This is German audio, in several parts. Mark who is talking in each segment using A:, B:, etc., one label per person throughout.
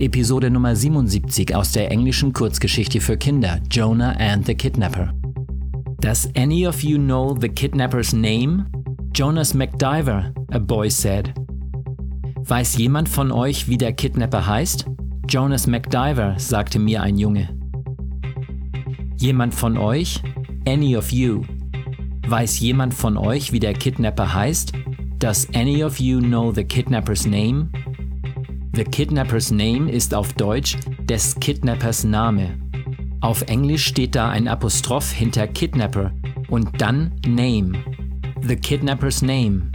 A: Episode Nummer 77 aus der englischen Kurzgeschichte für Kinder Jonah and the Kidnapper. Does any of you know the kidnapper's name? Jonas McDiver, a boy said. Weiß jemand von euch, wie der Kidnapper heißt? Jonas McDiver, sagte mir ein Junge. Jemand von euch? Any of you. Weiß jemand von euch, wie der Kidnapper heißt? Does any of you know the kidnapper's name? The Kidnapper's Name ist auf Deutsch des Kidnappers Name. Auf Englisch steht da ein Apostroph hinter Kidnapper und dann Name. The Kidnapper's Name.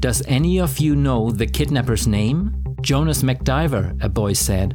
A: Does any of you know the kidnapper's name? Jonas McDiver, a boy said.